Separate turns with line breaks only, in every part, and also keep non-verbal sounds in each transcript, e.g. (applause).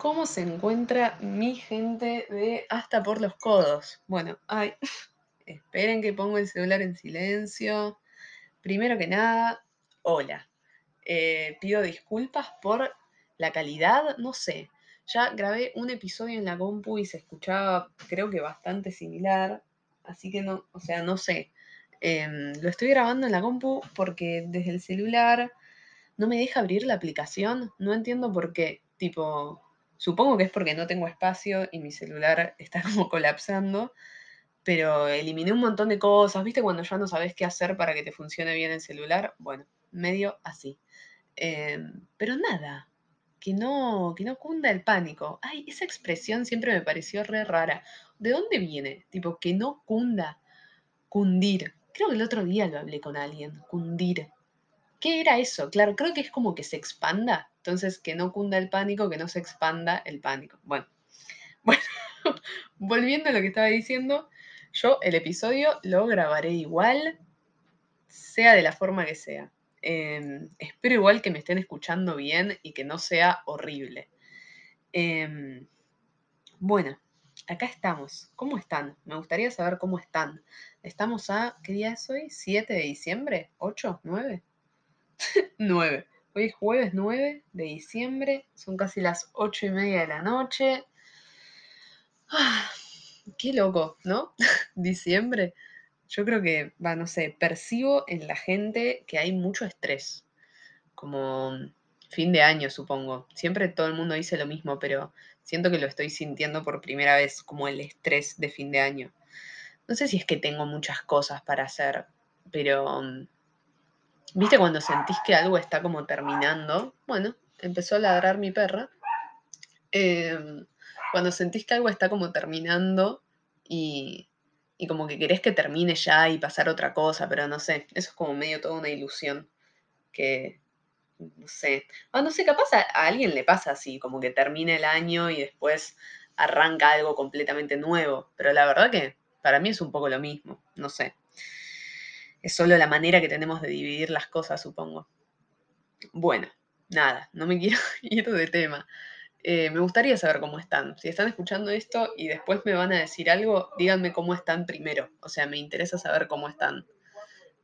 ¿Cómo se encuentra mi gente de hasta por los codos? Bueno, ay, (laughs) esperen que pongo el celular en silencio. Primero que nada, hola. Eh, pido disculpas por la calidad, no sé. Ya grabé un episodio en la compu y se escuchaba, creo que bastante similar. Así que no, o sea, no sé. Em, lo estoy grabando en la compu porque desde el celular no me deja abrir la aplicación. No entiendo por qué. Tipo, Supongo que es porque no tengo espacio y mi celular está (laughs) como colapsando, pero eliminé un montón de cosas, ¿viste? Cuando ya no sabes qué hacer para que te funcione bien el celular, bueno, medio así. Em, pero nada, que no, que no cunda el pánico. Ay, esa expresión siempre me pareció re rara. ¿De dónde viene? Tipo, que no cunda, cundir. Creo que el otro día lo hablé con alguien, cundir. ¿Qué era eso? Claro, creo que es como que se expanda. Entonces, que no cunda el pánico, que no se expanda el pánico. (laughs) Bueno, volviendo a lo que estaba diciendo, yo el episodio lo grabaré igual, sea de la forma que sea. Em, espero igual que me estén escuchando bien y que no sea horrible. Em, bueno, acá estamos. ¿Cómo están? Me gustaría saber cómo están. Estamos a, ¿qué día es hoy? ¿7 de diciembre? ¿8? ¿9? 9. Hoy es jueves 9 de diciembre, son casi las 8 y media de la noche. Ah, qué loco, ¿no? (laughs) diciembre. Yo creo que, va, no sé, percibo en la gente que hay mucho estrés. Como fin de año, supongo. Siempre todo el mundo dice lo mismo, pero siento que lo estoy sintiendo por primera vez, como el estrés de fin de año. No sé si es que tengo muchas cosas para hacer, pero ¿Viste cuando sentís que algo está como terminando? Bueno, empezó a ladrar mi perra. Em, cuando sentís que algo está como terminando y, y, como que querés que termine ya y pasar otra cosa, pero no sé, eso es como medio toda una ilusión que, no sé, ah, no sé, capaz a, a alguien le pasa así, como que termina el año y después arranca algo completamente nuevo, pero la verdad que para mí es un poco lo mismo, no sé. Es solo la manera que tenemos de dividir las cosas, supongo. Bueno, nada, no me quiero (laughs) ir de tema. Eh, me gustaría saber cómo están. Si están escuchando esto y después me van a decir algo, díganme cómo están primero. O sea, me interesa saber cómo están.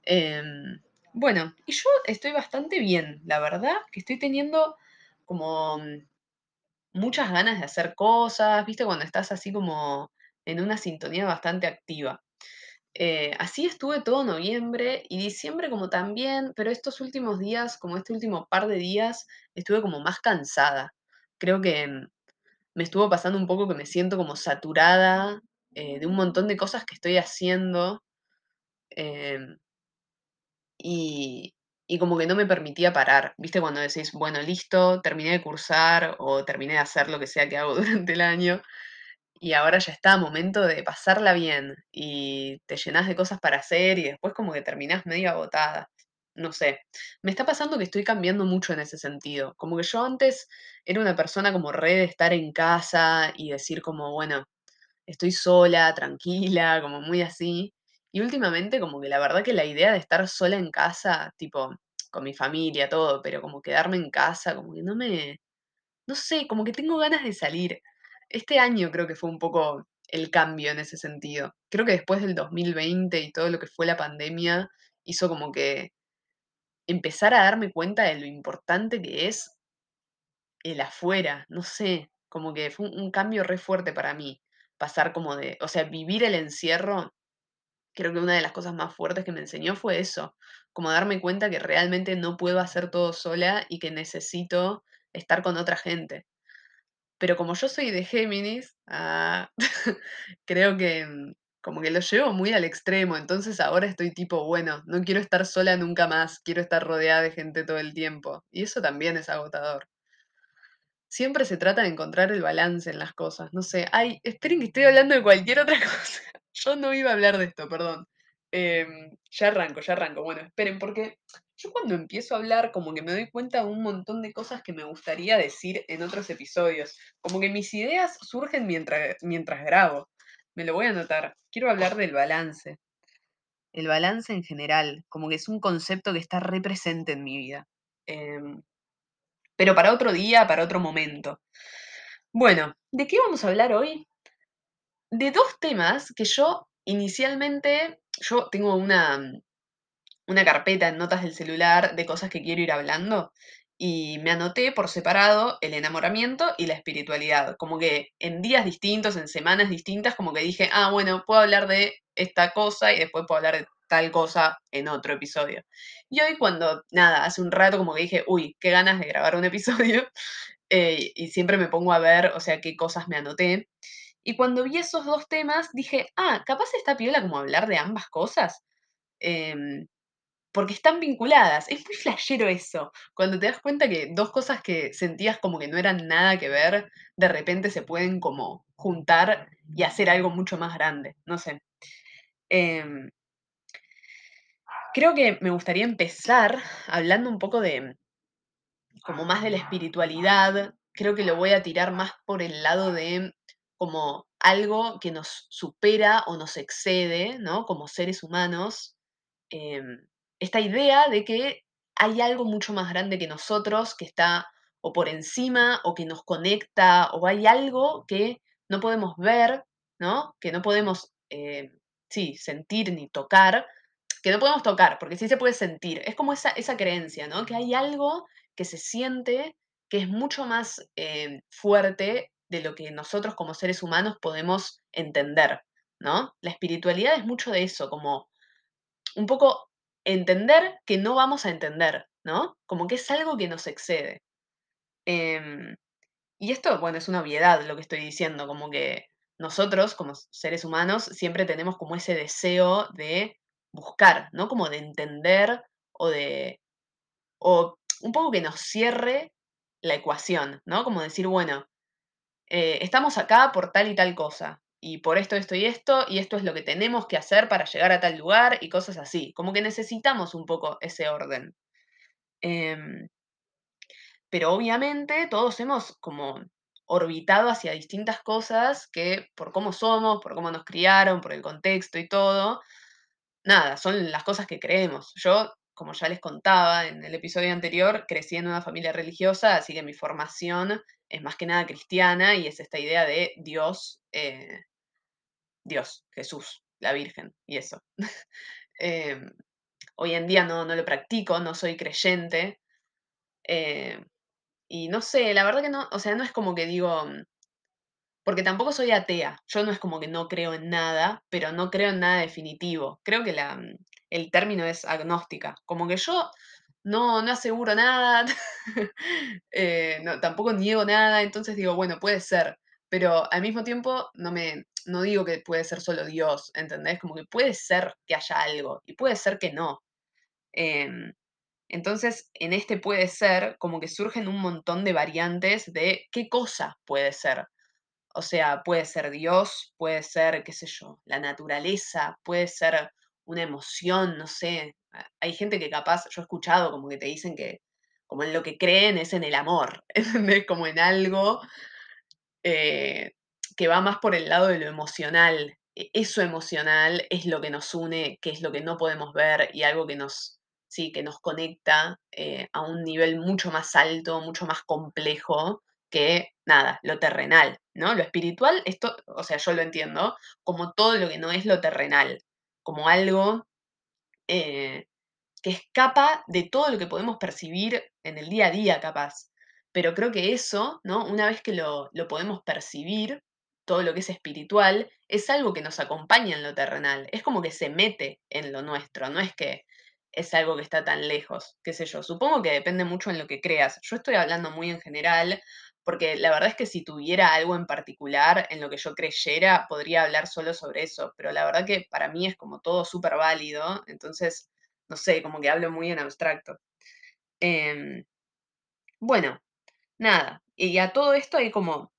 Em, bueno, y yo estoy bastante bien, la verdad, que estoy teniendo como muchas ganas de hacer cosas, viste, cuando estás así como en una sintonía bastante activa. Eh, así estuve todo noviembre y diciembre como también, pero estos últimos días, como este último par de días, estuve como más cansada. Creo que mm, me estuvo pasando un poco que me siento como saturada eh, de un montón de cosas que estoy haciendo em, y, y como que no me permitía parar. ¿Viste cuando decís, bueno, listo, terminé de cursar o terminé de hacer lo que sea que hago (laughs) durante el año? Y ahora ya está, momento de pasarla bien y te llenas de cosas para hacer y después como que terminás medio agotada. No sé, me está pasando que estoy cambiando mucho en ese sentido. Como que yo antes era una persona como re de estar en casa y decir como, bueno, estoy sola, tranquila, como muy así. Y últimamente como que la verdad que la idea de estar sola en casa, tipo, con mi familia, todo, pero como quedarme en casa, como que no me, no sé, como que tengo ganas de salir. Este año creo que fue un poco el cambio en ese sentido. Creo que después del 2020 y todo lo que fue la pandemia hizo como que empezar a darme cuenta de lo importante que es el afuera, no sé, como que fue un, cambio re fuerte para mí, pasar como de, o sea, vivir el encierro, creo que una de las cosas más fuertes que me enseñó fue eso, como darme cuenta que realmente no puedo hacer todo sola y que necesito estar con otra gente. Pero como yo soy de Géminis, ah, (laughs) creo que mm, como que lo llevo muy al extremo, entonces ahora estoy tipo, bueno, no quiero estar sola nunca más, quiero estar rodeada de gente todo el tiempo. Y eso también es agotador. Siempre se trata de encontrar el balance en las cosas, no sé. Ay, esperen que estoy hablando de cualquier otra (laughs) cosa. Yo no iba a hablar de esto, perdón. Em, ya arranco, ya arranco. Bueno, esperen, porque yo cuando empiezo a hablar, como que me doy cuenta de un montón de cosas que me gustaría decir en otros episodios. Como que mis ideas surgen mientras, mientras grabo. Me lo voy a anotar. Quiero hablar del balance. El balance en general, como que es un concepto que está represente en mi vida. Em, pero para otro día, para otro momento. Bueno, ¿de qué vamos a hablar hoy? De dos temas que yo inicialmente, yo tengo una, una carpeta en notas del celular de cosas que quiero ir hablando y me anoté por separado el enamoramiento y la espiritualidad, como que en días distintos, en semanas distintas, como que dije, ah, bueno, puedo hablar de esta cosa y después puedo hablar de tal cosa en otro episodio. Y hoy cuando, nada, hace un rato como que dije, uy, qué ganas de grabar un (laughs) episodio, eh, y siempre me pongo a ver, o sea, qué cosas me anoté. Y cuando vi esos dos temas, dije, ah, capaz está piola como hablar de ambas cosas. Em, porque están vinculadas. Es muy flashero eso. Cuando te das cuenta que dos cosas que sentías como que no eran nada que ver, de repente se pueden como juntar y hacer algo mucho más grande. No sé. Em, creo que me gustaría empezar hablando un poco de como más de la espiritualidad. Creo que lo voy a tirar más por el lado de como algo que nos supera o nos excede, ¿no? Como seres humanos. Em, esta idea de que hay algo mucho más grande que nosotros, que está o por encima o que nos conecta, o hay algo que no podemos ver, ¿no? Que no podemos, eh, sí, sentir ni tocar, que no podemos tocar, porque sí se puede sentir. Es como esa, esa creencia, ¿no? Que hay algo que se siente que es mucho más eh, fuerte de lo que nosotros como seres humanos podemos entender, ¿no? La espiritualidad es mucho de eso, como un poco entender que no vamos a entender, ¿no? Como que es algo que nos excede. Em, y esto, bueno, es una obviedad lo que estoy diciendo, como que nosotros como seres humanos siempre tenemos como ese deseo de buscar, ¿no? Como de entender o de, o un poco que nos cierre la ecuación, ¿no? Como decir, bueno, eh, estamos acá por tal y tal cosa, y por esto, esto y esto, y esto es lo que tenemos que hacer para llegar a tal lugar y cosas así. Como que necesitamos un poco ese orden. Em, pero obviamente todos hemos como orbitado hacia distintas cosas que por cómo somos, por cómo nos criaron, por el contexto y todo, nada, son las cosas que creemos. Yo, como ya les contaba en el episodio anterior, crecí en una familia religiosa, así que mi formación es más que nada cristiana y es esta idea de Dios, eh, Dios, Jesús, la Virgen y eso. (laughs) Em, hoy en día no, no, lo practico, no soy creyente. Eh, y no sé, la verdad que no, o sea, no es como que digo, mm, porque tampoco soy atea, yo no es como que no creo en nada, pero no creo en nada definitivo. Creo que la, mm, el término es agnóstica, como que yo no, no aseguro nada, (laughs) eh, no, tampoco niego nada, entonces digo, bueno, puede ser, pero al mismo tiempo no me, no digo que puede ser solo Dios, ¿entendés? Como que puede ser que haya algo y puede ser que no. Em, entonces, en este puede ser, como que surgen un montón de variantes de qué cosa puede ser. O sea, puede ser Dios, puede ser, qué sé yo, la naturaleza, puede ser una emoción, no sé. Hay gente que capaz, yo he escuchado como que te dicen que como en lo que creen es en el amor, (laughs) ¿entendés? Como en algo eh, que va más por el lado de lo emocional. E, eso emocional es lo que nos une, que es lo que no podemos ver y algo que nos, sí, que nos conecta eh, a un nivel mucho más alto, mucho más complejo que nada, lo terrenal, ¿no? Lo espiritual, esto, o sea, yo lo entiendo como todo lo que no es lo terrenal, como algo eh, que escapa de todo lo que podemos percibir en el día a día, capaz. Pero creo que eso, ¿no? Una vez que lo, lo podemos percibir, todo lo que es espiritual, es algo que nos acompaña en lo terrenal. Es como que se mete en lo nuestro, no es que es algo que está tan lejos, qué sé yo. Supongo que depende mucho en lo que creas. Yo estoy hablando muy en general, porque la verdad es que si tuviera algo en particular en lo que yo creyera, podría hablar solo sobre eso, pero la verdad que para mí es como todo súper válido, entonces, no sé, como que hablo muy en abstracto. Em, bueno, nada, y a todo esto hay como,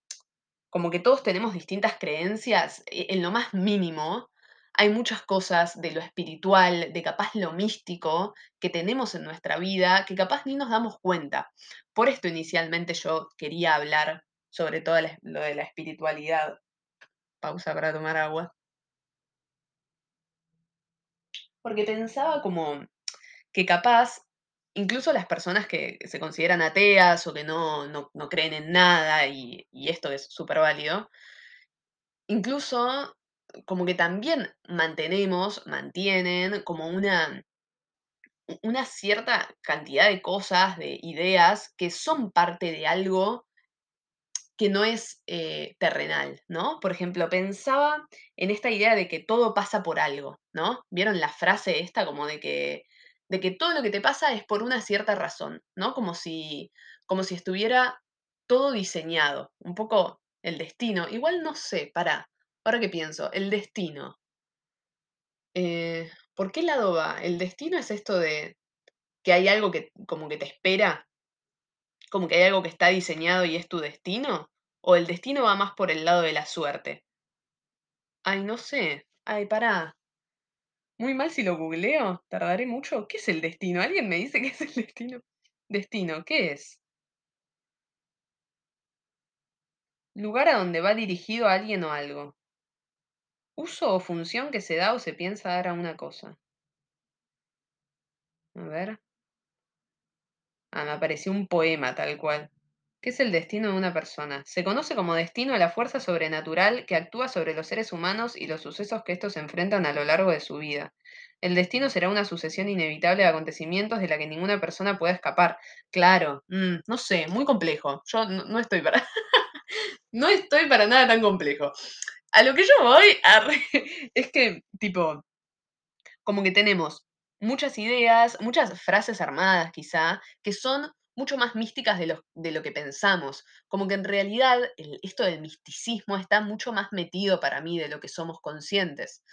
como que todos tenemos distintas creencias, e, en lo más mínimo, hay muchas cosas de lo espiritual, de capaz lo místico que tenemos en nuestra vida que capaz ni nos damos cuenta. Por esto inicialmente yo quería hablar sobre todo lo de la espiritualidad. Pausa para tomar agua. Porque pensaba como que capaz incluso las personas que se consideran ateas o que no, no, no creen en nada, y, y esto es súper válido, incluso como que también mantenemos, mantienen como una, una cierta cantidad de cosas, de ideas que son parte de algo que no es eh, terrenal, ¿no? Por ejemplo, pensaba en esta idea de que todo pasa por algo, ¿no? ¿Vieron la frase esta como de que, de que todo lo que te pasa es por una cierta razón, ¿no? Como si, como si estuviera todo diseñado, un poco el destino. Igual no sé, para, ahora que pienso, el destino. eh, ¿por qué lado va? ¿El destino es esto de que hay algo que como que te espera como que hay algo que está diseñado y es tu destino? ¿O el destino va más por el lado de la suerte? Ay, no sé. Ay, pará. Muy mal si lo googleo. Tardaré mucho. ¿Qué es el destino? ¿Alguien me dice (laughs) qué es el destino? Destino, ¿qué es? Lugar a donde va dirigido alguien o algo. Uso o función que se da o se piensa dar a una cosa. A ver. Ah, me apareció un poema tal cual. ¿Qué es el destino de una persona? Se conoce como destino a la fuerza sobrenatural que actúa sobre los seres humanos y los sucesos que estos enfrentan a lo largo de su vida. El destino será una sucesión inevitable de acontecimientos de la que ninguna persona pueda escapar. Claro, mm, no sé, muy complejo. Yo no, no estoy para, (laughs) no estoy para nada tan complejo. A lo que yo voy arre, (laughs) es que, tipo, como que tenemos muchas ideas, muchas frases armadas quizá, que son mucho más místicas de lo, de lo que pensamos. Como que en realidad esto del misticismo está mucho más metido para mí de lo que somos conscientes.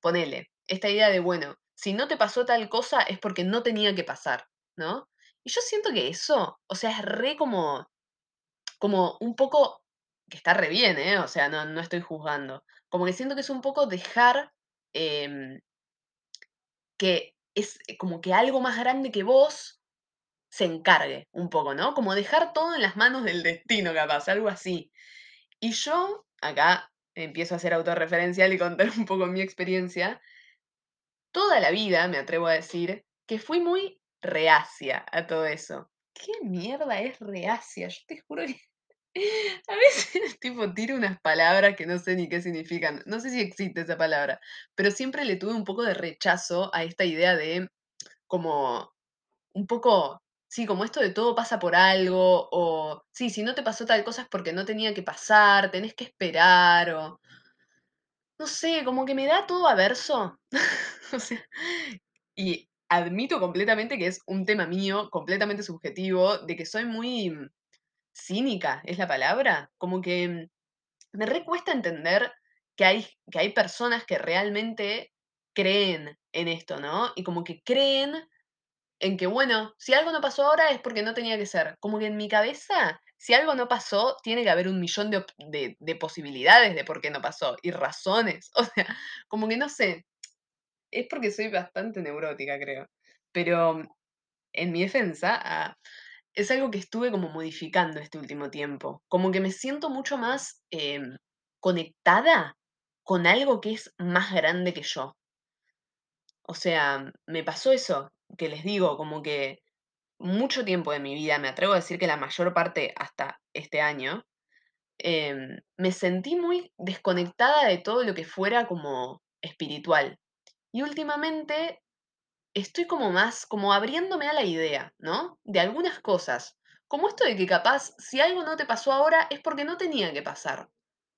Ponele, esta idea de, bueno, si no te pasó tal cosa es porque no tenía que pasar, ¿no? Y yo siento que eso, o sea, es re como, como un poco, que está re bien, ¿eh? O sea, no, no estoy juzgando. Como que siento que es un poco dejar... em, que es eh, como que algo más grande que vos se encargue un poco, ¿no? Como dejar todo en las manos del destino, capaz, algo así. Y yo, acá empiezo a ser autorreferencial y contar (laughs) un poco mi experiencia, toda la vida, me atrevo a decir, que fui muy reacia a todo eso. ¿Qué mierda es reacia? Yo te juro que (laughs) a veces tipo tiro unas palabras que no sé ni qué significan. No sé si existe esa palabra, pero siempre le tuve un poco de rechazo a esta idea de como un poco, sí, como esto de todo pasa por algo, o sí, si no te pasó tal cosa es porque no tenía que pasar, tenés que esperar, o no sé, como que me da todo averso. (laughs) O sea, y admito completamente que es un tema mío, completamente subjetivo, de que soy muy cínica, es la palabra, como que mm, me recuesta entender que hay, que hay personas que realmente creen en esto, ¿no? Y como que creen en que, bueno, si algo no pasó ahora es porque no tenía que ser. Como que en mi cabeza, si algo no pasó, tiene que haber un millón de, de posibilidades de por qué no pasó y razones. (laughs) O sea, como que no sé, es porque soy bastante neurótica, creo. Pero en mi defensa, ah, es algo que estuve como modificando este último tiempo. Como que me siento mucho más em, conectada con algo que es más grande que yo. O sea, me pasó eso que les digo, como que mucho tiempo de mi vida, me atrevo a decir que la mayor parte hasta este año, em, me sentí muy desconectada de todo lo que fuera como espiritual. Y últimamente estoy como más, como abriéndome a la idea, ¿no? De algunas cosas. Como esto de que capaz, si algo no te pasó ahora, es porque no tenía que pasar.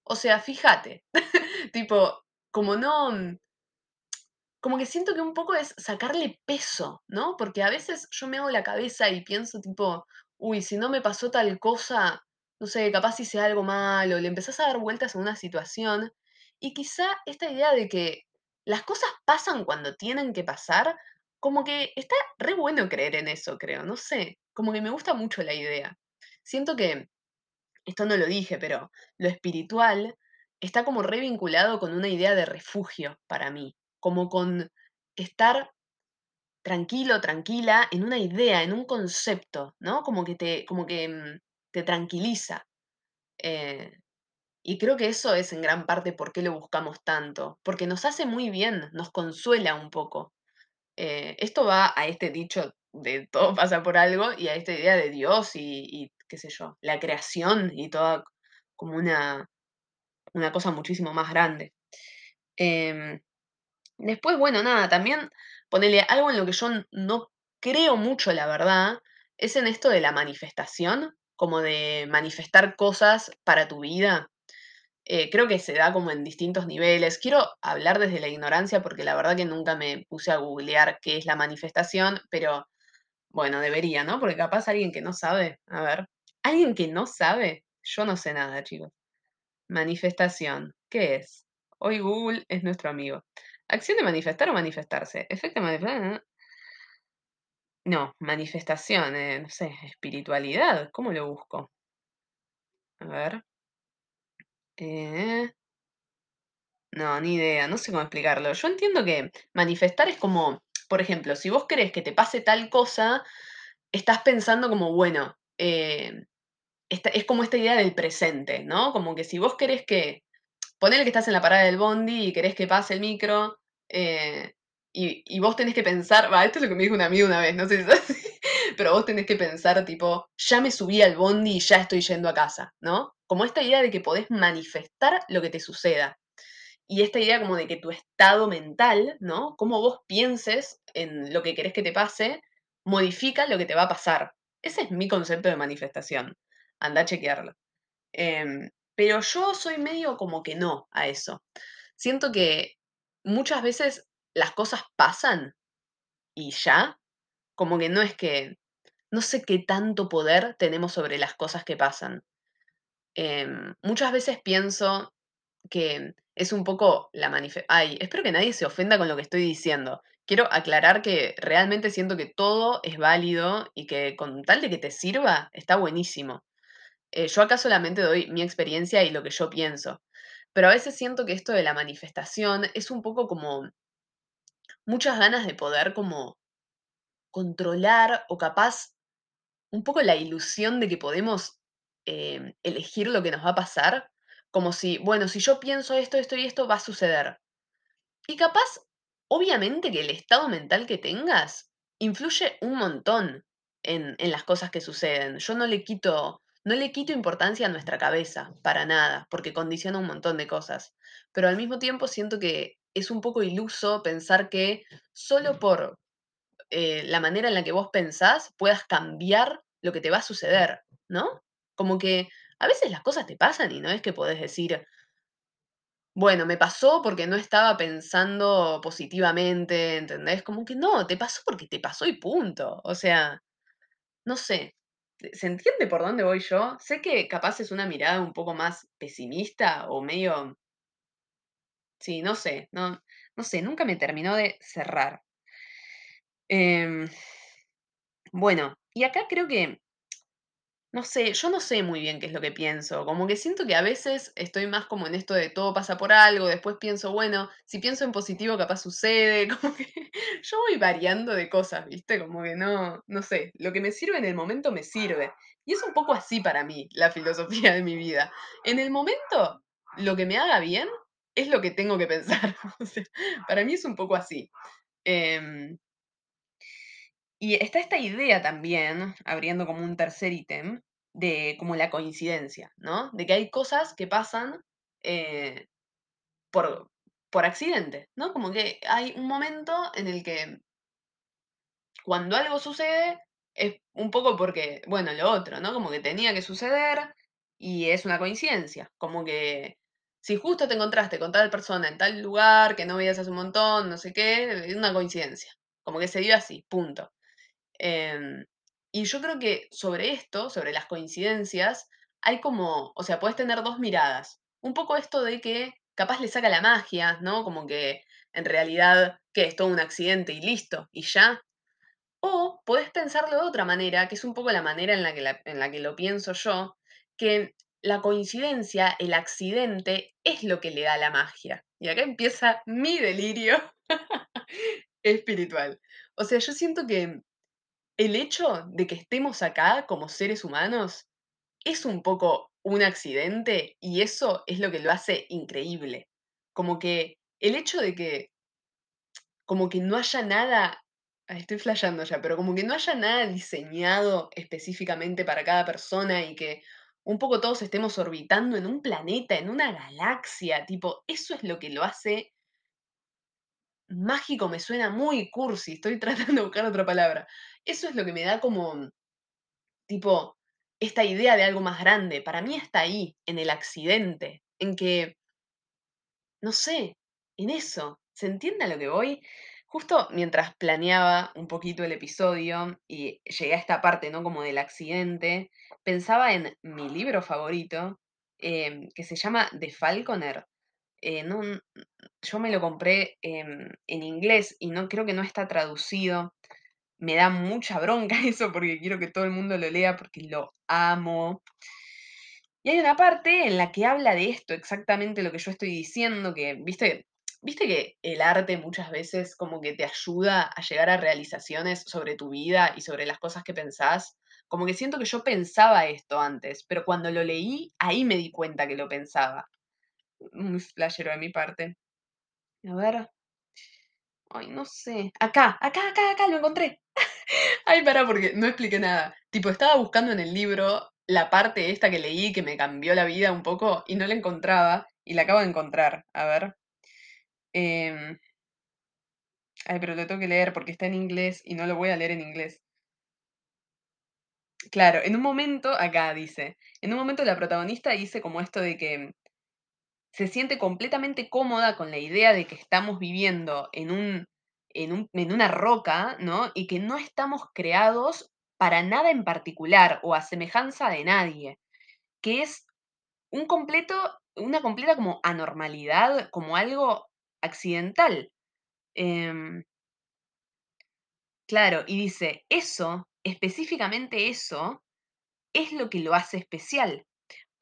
O sea, fíjate, (laughs) tipo, como no, como que siento que un poco es sacarle peso, ¿no? Porque a veces yo me hago la cabeza y pienso tipo, uy, si no me pasó tal cosa, no sé, capaz hice algo malo, le empezás a dar vueltas a una situación y quizá esta idea de que las cosas pasan cuando tienen que pasar, como que está re bueno creer en eso, creo, no sé, como que me gusta mucho la idea. Siento que esto no lo dije, pero lo espiritual está como re vinculado con una idea de refugio para mí, como con estar tranquilo, tranquila en una idea, en un concepto, ¿no? Como que te, como que mm, te tranquiliza. Eh, y creo que eso es en gran parte por qué lo buscamos tanto, porque nos hace muy bien, nos consuela un poco. Eh, esto va a este dicho de todo pasa por algo y a esta idea de Dios y, qué sé yo, la creación y toda como una, una cosa muchísimo más grande. Em, después, bueno, nada, también ponerle algo en lo que yo no creo mucho, la verdad, es en esto de la manifestación, como de manifestar cosas para tu vida. Eh, creo que se da como en distintos niveles. Quiero hablar desde la ignorancia porque la verdad que nunca me puse a googlear qué es la manifestación, pero bueno, debería, ¿no? Porque capaz alguien que no sabe, a ver, alguien que no sabe, yo no sé nada, chicos. Manifestación, ¿qué es? Hoy Google es nuestro amigo. Acción de manifestar o manifestarse. Efecto manifestar. No, manifestación, eh, no sé, espiritualidad. ¿Cómo lo busco? A ver. Eh, no, ni idea, no sé cómo explicarlo. Yo entiendo que manifestar es como, por ejemplo, si vos querés que te pase tal cosa, estás pensando como, bueno, eh, es como esta idea del presente, ¿no? Como que si vos querés que, ponele que estás en la parada del bondi y querés que pase el micro, eh, y, y vos tenés que pensar, va, esto es lo que me dijo un amigo una vez, no sé si es así, pero vos tenés que pensar tipo, ya me subí al bondi y ya estoy yendo a casa, ¿no? Como esta idea de que podés manifestar lo que te suceda. Y esta idea como de que tu estado mental, ¿no? Cómo vos pienses en lo que querés que te pase, modifica lo que te va a pasar. Ese es mi concepto de manifestación. Anda a chequearlo. Em, pero yo soy medio como que no a eso. Siento que muchas veces las cosas pasan y ya, como que no es que, no sé qué tanto poder tenemos sobre las cosas que pasan. Em, muchas veces pienso que es un poco la manifestación. Ay, espero que nadie se ofenda con lo que estoy diciendo. Quiero aclarar que realmente siento que todo es válido y que con tal de que te sirva, está buenísimo. Eh, yo acá solamente doy mi experiencia y lo que yo pienso. Pero a veces siento que esto de la manifestación es un poco como muchas ganas de poder como controlar o capaz un poco la ilusión de que podemos eh, elegir lo que nos va a pasar. Como si, bueno, si yo pienso esto, esto y esto va a suceder. Y capaz, obviamente que el estado mental que tengas influye un montón en, en las cosas que suceden. Yo no le quito, no le quito importancia a nuestra cabeza, para nada, porque condiciona un montón de cosas. Pero al mismo tiempo siento que es un poco iluso pensar que solo por eh, la manera en la que vos pensás puedas cambiar lo que te va a suceder, ¿no? Como que a veces las cosas te pasan y no es que podés decir, bueno, me pasó porque no estaba pensando positivamente, ¿entendés? Como que no, te pasó porque te pasó y punto. O sea, no sé. ¿Se entiende por dónde voy yo? Sé que capaz es una mirada un poco más pesimista o medio, sí, no sé, no, no sé, nunca me terminó de cerrar. Em, bueno, y acá creo que No sé, yo no sé muy bien qué es lo que pienso, como que siento que a veces estoy más como en esto de todo pasa por algo, después pienso, bueno, si pienso en positivo capaz sucede, (laughs) como que yo voy variando de cosas, ¿viste? Como que no, no sé, lo que me sirve en el momento me sirve. Y es un poco así para mí la filosofía de mi vida. En el momento, lo que me haga bien es lo que tengo que pensar. (laughs) O sea, para mí es un poco así. Em, y está esta idea también, abriendo como un tercer ítem, de como la coincidencia, ¿no? De que hay cosas que pasan eh, por, por accidente, ¿no? Como que hay un momento en el que cuando algo sucede es un poco porque, bueno, lo otro, ¿no? Como que tenía que suceder y es una coincidencia. Como que si justo te encontraste con tal persona en tal lugar que no veías hace un montón, no sé qué, es una coincidencia. Como que se dio así, punto. Em, y yo creo que sobre esto, sobre las coincidencias, hay como, o sea, puedes tener dos miradas. Un poco esto de que capaz le saca la magia, ¿no? Como que en realidad, que es todo un accidente y listo, y ya. O podés pensarlo de otra manera, que es un poco la manera en la que, en la que lo pienso yo, que la coincidencia, el accidente, es lo que le da la magia. Y acá empieza mi delirio (laughs) espiritual. O sea, yo siento que el hecho de que estemos acá como seres humanos es un poco un accidente y eso es lo que lo hace increíble. Como que el hecho de que como que no haya nada estoy flasheando ya, pero como que no haya nada diseñado específicamente para cada persona y que un poco todos estemos orbitando en un planeta, en una galaxia, tipo, eso es lo que lo hace mágico, me suena muy cursi, estoy (laughs) tratando de buscar otra palabra. Eso es lo que me da como, tipo, esta idea de algo más grande. Para mí está ahí, en el accidente, en que no sé, en eso. ¿Se entiende a lo que voy? Justo mientras planeaba un poquito el episodio y llegué a esta parte, ¿no? Como del accidente, pensaba en mi libro favorito, em, que se llama The Falconer. Eh, no, yo me lo compré em, en inglés y no creo que no está traducido. Me da mucha bronca (laughs) eso porque quiero que todo el mundo lo lea porque lo amo. Y hay una parte en la que habla de esto, exactamente lo que yo estoy diciendo, que, viste, viste que el arte muchas veces como que te ayuda a llegar a realizaciones sobre tu vida y sobre las cosas que pensás. Como que siento que yo pensaba esto antes, pero cuando lo leí, ahí me di cuenta que lo pensaba. Muy flashero de mi parte. A ver. Ay, no sé. Acá, acá, acá, acá, lo encontré. (laughs) Ay, pará, porque no expliqué nada. Tipo, estaba buscando en el libro la parte esta que leí que me cambió la vida un poco y no la encontraba y la acabo de encontrar. A ver. Em, ay, pero lo tengo que leer porque está en inglés y no lo voy a leer en inglés. Claro, en un momento, acá dice, en un momento la protagonista dice como esto de que se siente completamente cómoda con la idea de que estamos viviendo en un, en un, en una roca, ¿no? Y que no estamos creados para nada en particular o a semejanza de nadie, que es un completo, una completa como anormalidad, como algo accidental. Em, claro, y dice, eso, específicamente eso, es lo que lo hace especial.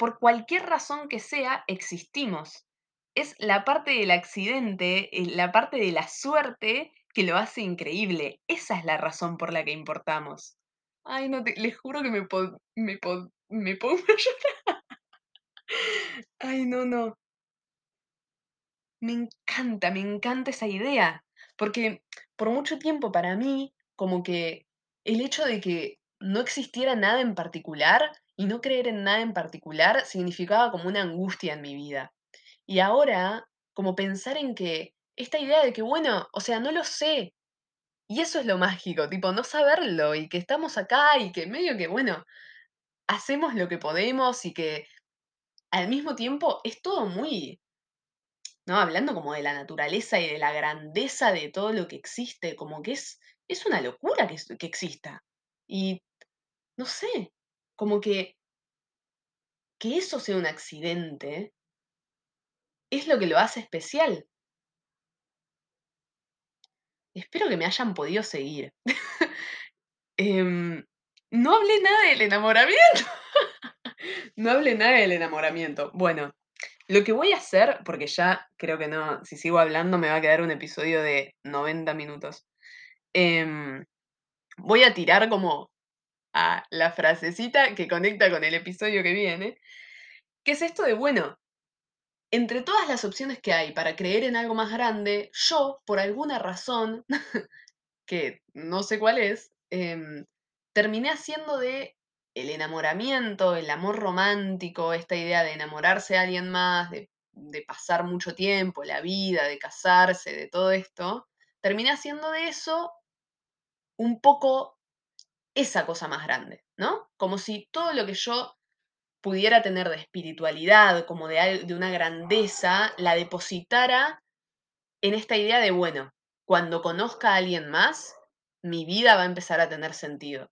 Por cualquier razón que sea, existimos. Es la parte del accidente, eh, la parte de la suerte que lo hace increíble. Esa es la razón por la que importamos. Ay, no te, les juro que me, pon- me, pon- me pongo (laughs) llorar. Ay, no, no. Me encanta, me encanta esa idea. Porque por mucho tiempo para mí, como que el hecho de que no existiera nada en particular y no creer en nada en particular significaba como una angustia en mi vida. Y ahora, como pensar en que esta idea de que, bueno, o sea, no lo sé. Y eso es lo mágico, tipo, no saberlo y que estamos acá y que medio que, bueno, hacemos lo que podemos y que al mismo tiempo es todo muy, ¿no? Hablando como de la naturaleza y de la grandeza de todo lo que existe, como que es, es una locura que, que exista. Y no sé, como que, que eso sea un accidente es lo que lo hace especial. Espero que me hayan podido seguir. (laughs) Em, no hablé nada del enamoramiento. (laughs) No hablé nada del enamoramiento. Bueno, lo que voy a hacer, porque ya creo que no, si sigo hablando me va a quedar un episodio de 90 minutos. Em, voy a tirar como a la frasecita que conecta con el episodio que viene, que es esto de, bueno, entre todas las opciones que hay para creer en algo más grande, yo, por alguna razón, (laughs) que no sé cuál es, em, terminé haciendo de el enamoramiento, el amor romántico, esta idea de enamorarse de alguien más, de, de pasar mucho tiempo, la vida, de casarse, de todo esto, terminé haciendo de eso un poco esa cosa más grande, ¿no? Como si todo lo que yo pudiera tener de espiritualidad, como de, de una grandeza, la depositara en esta idea de, bueno, cuando conozca a alguien más, mi vida va a empezar a tener sentido.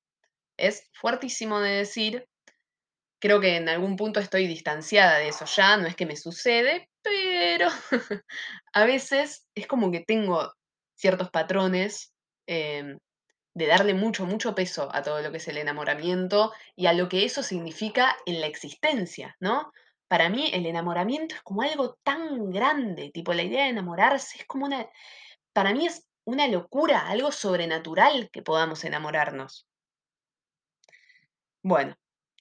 Es fuertísimo de decir, creo que en algún punto estoy distanciada de eso ya, no es que me sucede, pero (laughs) a veces es como que tengo ciertos patrones em, de darle mucho, mucho peso a todo lo que es el enamoramiento y a lo que eso significa en la existencia, ¿no? Para mí el enamoramiento es como algo tan grande, tipo la idea de enamorarse es como una, para mí es una locura, algo sobrenatural que podamos enamorarnos. Bueno,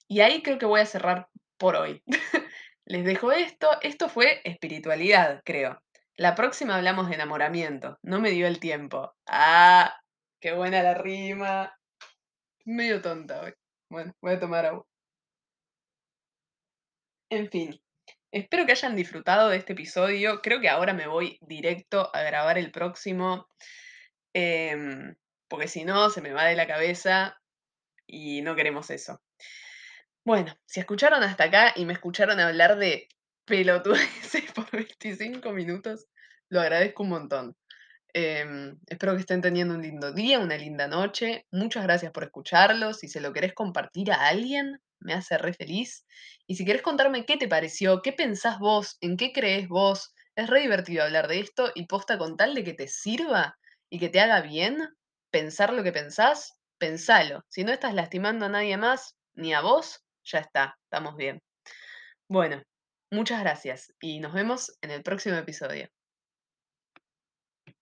y ahí creo que voy a cerrar por hoy. (laughs) Les dejo esto, esto fue espiritualidad, creo. La próxima hablamos de enamoramiento, no me dio el tiempo. Ah, qué buena la rima. Medio tonta hoy. Bueno, voy a tomar agua. En fin, espero que hayan disfrutado de este episodio. Creo que ahora me voy directo a grabar el próximo, em, porque si no se me va de la cabeza y no queremos eso. Bueno, si escucharon hasta acá y me escucharon hablar de pelotudeces (laughs) por 25 minutos, lo agradezco un montón. Em, espero que estén teniendo un lindo día, una linda noche. Muchas gracias por escucharlo. Si se lo querés compartir a alguien, me hace re feliz. Y si querés contarme qué te pareció, qué pensás vos, en qué crees vos, es re divertido hablar de esto y posta con tal de que te sirva y que te haga bien pensar lo que pensás, pensalo. Si no estás lastimando a nadie más, ni a vos, ya está, estamos bien. Bueno, muchas gracias y nos vemos en el próximo episodio.